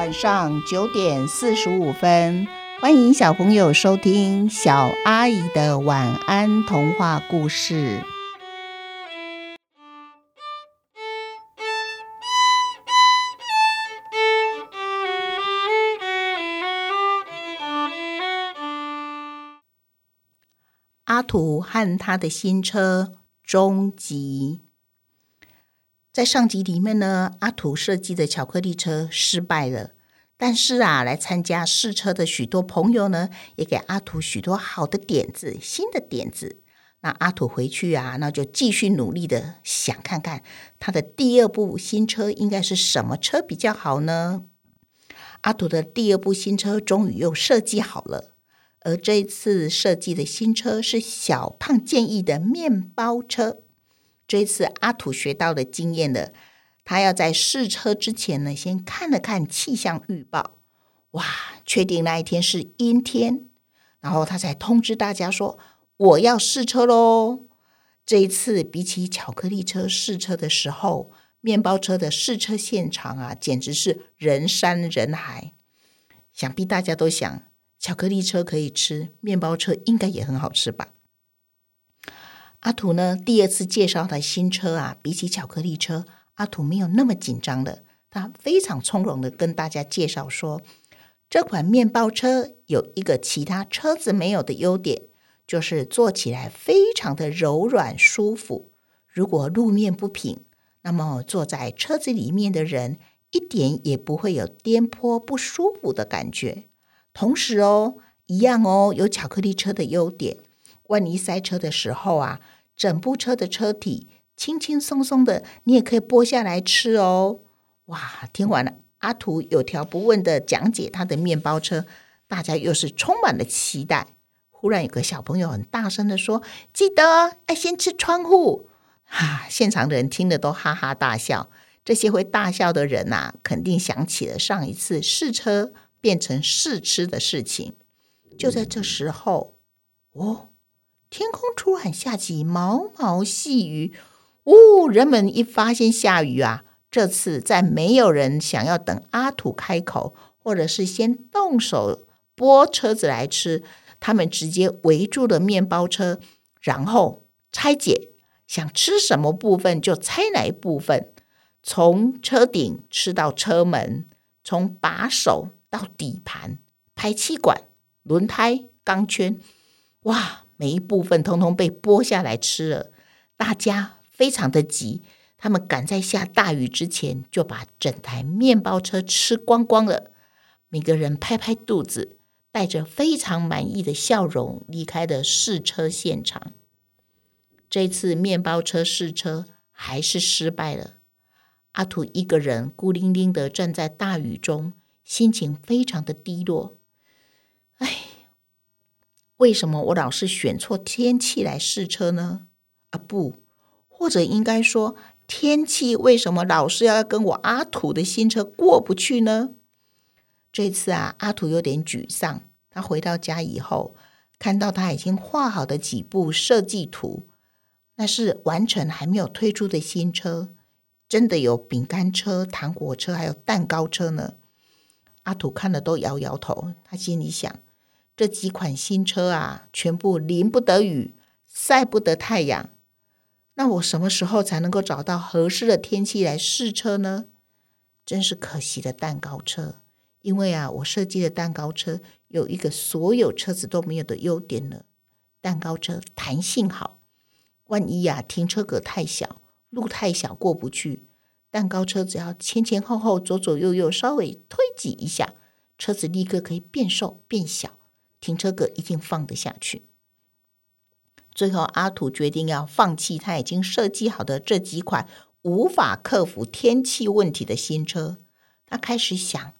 晚上九点四十五分，欢迎小朋友收听小阿姨的晚安童话故事。阿土和他的新车终极。在上集里面呢，阿土设计的巧克力车失败了。但是啊，来参加试车的许多朋友呢，也给阿土许多好的点子、新的点子。那阿土回去啊，那就继续努力的想看看他的第二部新车应该是什么车比较好呢？阿土的第二部新车终于又设计好了，而这一次设计的新车是小胖建议的面包车。这次阿土学到的经验了，他要在试车之前呢，先看了看气象预报，哇，确定那一天是阴天，然后他才通知大家说我要试车喽。这一次比起巧克力车试车的时候，面包车的试车现场啊，简直是人山人海。想必大家都想，巧克力车可以吃，面包车应该也很好吃吧。阿土呢？第二次介绍的新车啊，比起巧克力车，阿土没有那么紧张了。他非常从容的跟大家介绍说，这款面包车有一个其他车子没有的优点，就是坐起来非常的柔软舒服。如果路面不平，那么坐在车子里面的人一点也不会有颠簸不舒服的感觉。同时哦，一样哦，有巧克力车的优点。万一塞车的时候啊，整部车的车体轻轻松松的，你也可以剥下来吃哦。哇，听完了阿图有条不紊的讲解他的面包车，大家又是充满了期待。忽然有个小朋友很大声的说：“记得要先吃窗户。”哈，现场的人听了都哈哈大笑。这些会大笑的人呐，肯定想起了上一次试车变成试吃的事情。就在这时候，哦。天空突然下起毛毛细雨，呜！人们一发现下雨啊，这次再没有人想要等阿土开口，或者是先动手拨车子来吃，他们直接围住了面包车，然后拆解，想吃什么部分就拆哪一部分，从车顶吃到车门，从把手到底盘、排气管、轮胎、钢圈，哇！每一部分通通被剥下来吃了，大家非常的急，他们赶在下大雨之前就把整台面包车吃光光了。每个人拍拍肚子，带着非常满意的笑容离开了试车现场。这次面包车试车还是失败了，阿土一个人孤零零的站在大雨中，心情非常的低落。为什么我老是选错天气来试车呢？啊不，或者应该说，天气为什么老是要跟我阿土的新车过不去呢？这次啊，阿土有点沮丧。他回到家以后，看到他已经画好的几部设计图，那是完成还没有推出的新车，真的有饼干车、糖果车，还有蛋糕车呢。阿土看了都摇摇头，他心里想。这几款新车啊，全部淋不得雨，晒不得太阳。那我什么时候才能够找到合适的天气来试车呢？真是可惜的蛋糕车，因为啊，我设计的蛋糕车有一个所有车子都没有的优点呢。蛋糕车弹性好，万一呀停车格太小，路太小过不去，蛋糕车只要前前后后、左左右右稍微推挤一下，车子立刻可以变瘦变小。停车格一定放得下去。最后，阿土决定要放弃他已经设计好的这几款无法克服天气问题的新车。他开始想：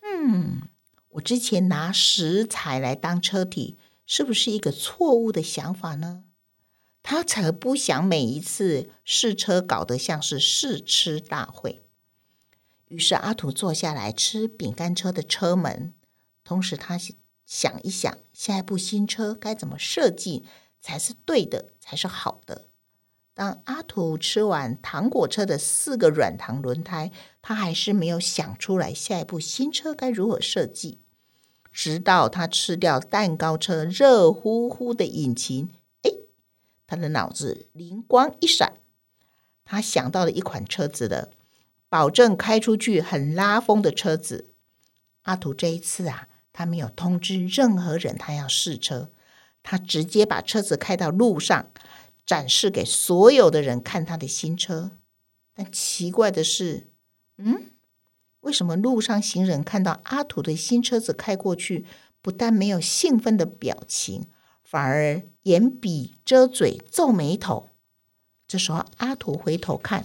嗯，我之前拿石材来当车体，是不是一个错误的想法呢？他才不想每一次试车搞得像是试吃大会。于是，阿土坐下来吃饼干车的车门，同时他。想一想，下一部新车该怎么设计才是对的，才是好的？当阿土吃完糖果车的四个软糖轮胎，他还是没有想出来下一步新车该如何设计。直到他吃掉蛋糕车热乎乎的引擎，哎，他的脑子灵光一闪，他想到了一款车子了，保证开出去很拉风的车子。阿土这一次啊，他没有通知任何人他要试车，他直接把车子开到路上。展示给所有的人看他的新车，但奇怪的是，嗯，为什么路上行人看到阿土的新车子开过去，不但没有兴奋的表情，反而眼笔遮嘴、皱眉头？这时候阿土回头看，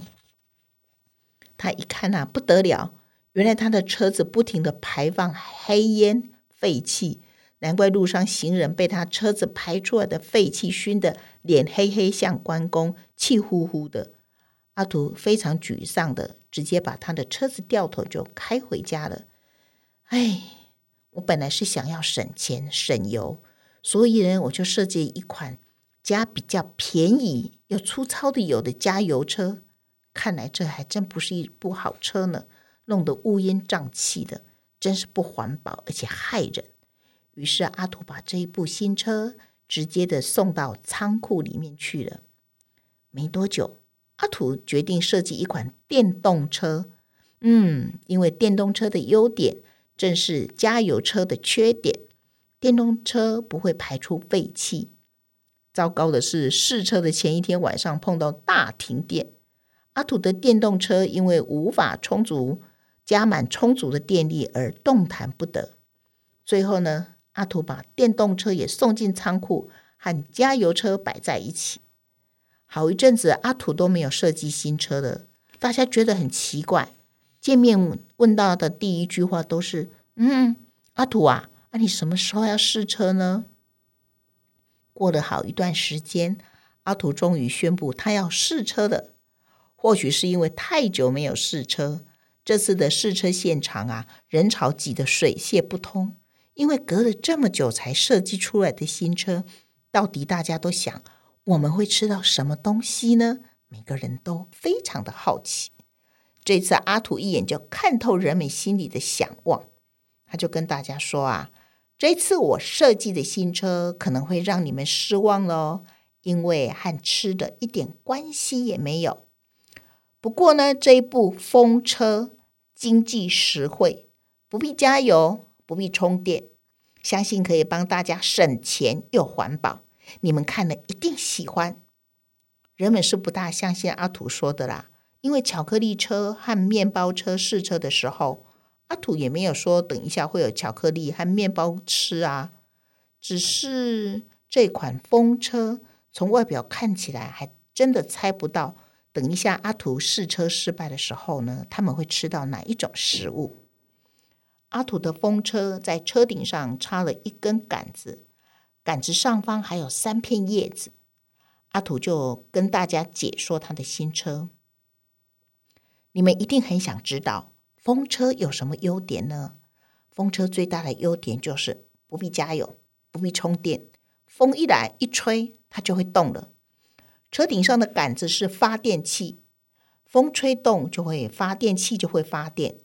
他一看呐，不得了，原来他的车子不停的排放黑烟、废气。难怪路上行人被他车子排出来的废气熏得脸黑黑，像关公，气呼呼的。阿图非常沮丧的，直接把他的车子掉头就开回家了。哎，我本来是想要省钱省油，所以呢，我就设计一款加比较便宜又粗糙的油的加油车。看来这还真不是一部好车呢，弄得乌烟瘴气的，真是不环保而且害人。于是阿土把这一部新车直接的送到仓库里面去了。没多久，阿土决定设计一款电动车。嗯，因为电动车的优点正是加油车的缺点，电动车不会排出废气。糟糕的是，试车的前一天晚上碰到大停电，阿土的电动车因为无法充足加满充足的电力而动弹不得。最后呢？阿土把电动车也送进仓库，和加油车摆在一起。好一阵子，阿土都没有设计新车了。大家觉得很奇怪，见面问到的第一句话都是：“嗯，阿土啊，那你什么时候要试车呢？”过了好一段时间，阿土终于宣布他要试车了。或许是因为太久没有试车，这次的试车现场啊，人潮挤得水泄不通。因为隔了这么久才设计出来的新车，到底大家都想我们会吃到什么东西呢？每个人都非常的好奇。这次阿土一眼就看透人们心里的想望，他就跟大家说啊：“这次我设计的新车可能会让你们失望喽，因为和吃的一点关系也没有。不过呢，这一部风车经济实惠，不必加油。”不必充电，相信可以帮大家省钱又环保。你们看了一定喜欢。人们是不大相信阿土说的啦，因为巧克力车和面包车试车的时候，阿土也没有说等一下会有巧克力和面包吃啊。只是这款风车从外表看起来，还真的猜不到，等一下阿土试车失败的时候呢，他们会吃到哪一种食物。阿土的风车在车顶上插了一根杆子，杆子上方还有三片叶子。阿土就跟大家解说他的新车。你们一定很想知道风车有什么优点呢？风车最大的优点就是不必加油，不必充电，风一来一吹，它就会动了。车顶上的杆子是发电器，风吹动就会发电器就会发电。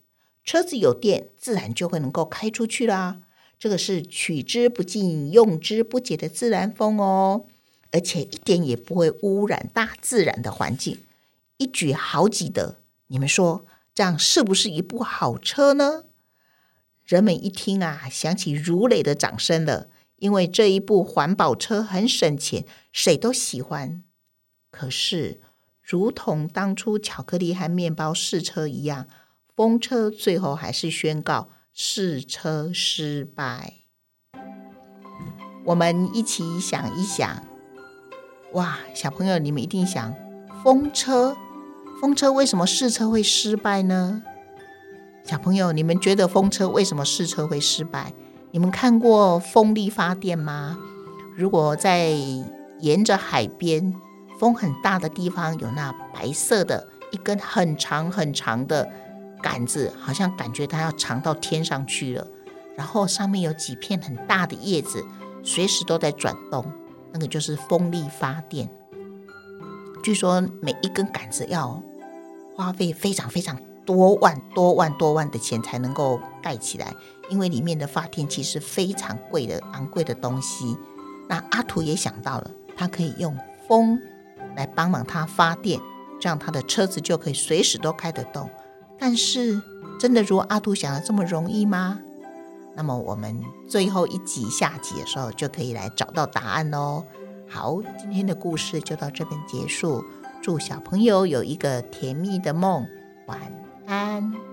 车子有电，自然就会能够开出去啦。这个是取之不尽、用之不竭的自然风哦，而且一点也不会污染大自然的环境，一举好几得。你们说这样是不是一部好车呢？人们一听啊，响起如雷的掌声了，因为这一部环保车很省钱，谁都喜欢。可是，如同当初巧克力和面包试车一样。风车最后还是宣告试车失败。我们一起想一想，哇，小朋友，你们一定想，风车，风车为什么试车会失败呢？小朋友，你们觉得风车为什么试车会失败？你们看过风力发电吗？如果在沿着海边，风很大的地方，有那白色的一根很长很长的。杆子好像感觉它要长到天上去了，然后上面有几片很大的叶子，随时都在转动，那个就是风力发电。据说每一根杆子要花费非常非常多万多万多万的钱才能够盖起来，因为里面的发电机是非常贵的昂贵的东西。那阿图也想到了，他可以用风来帮忙他发电，这样他的车子就可以随时都开得动。但是，真的如阿图想的这么容易吗？那么我们最后一集下集的时候就可以来找到答案喽。好，今天的故事就到这边结束。祝小朋友有一个甜蜜的梦，晚安。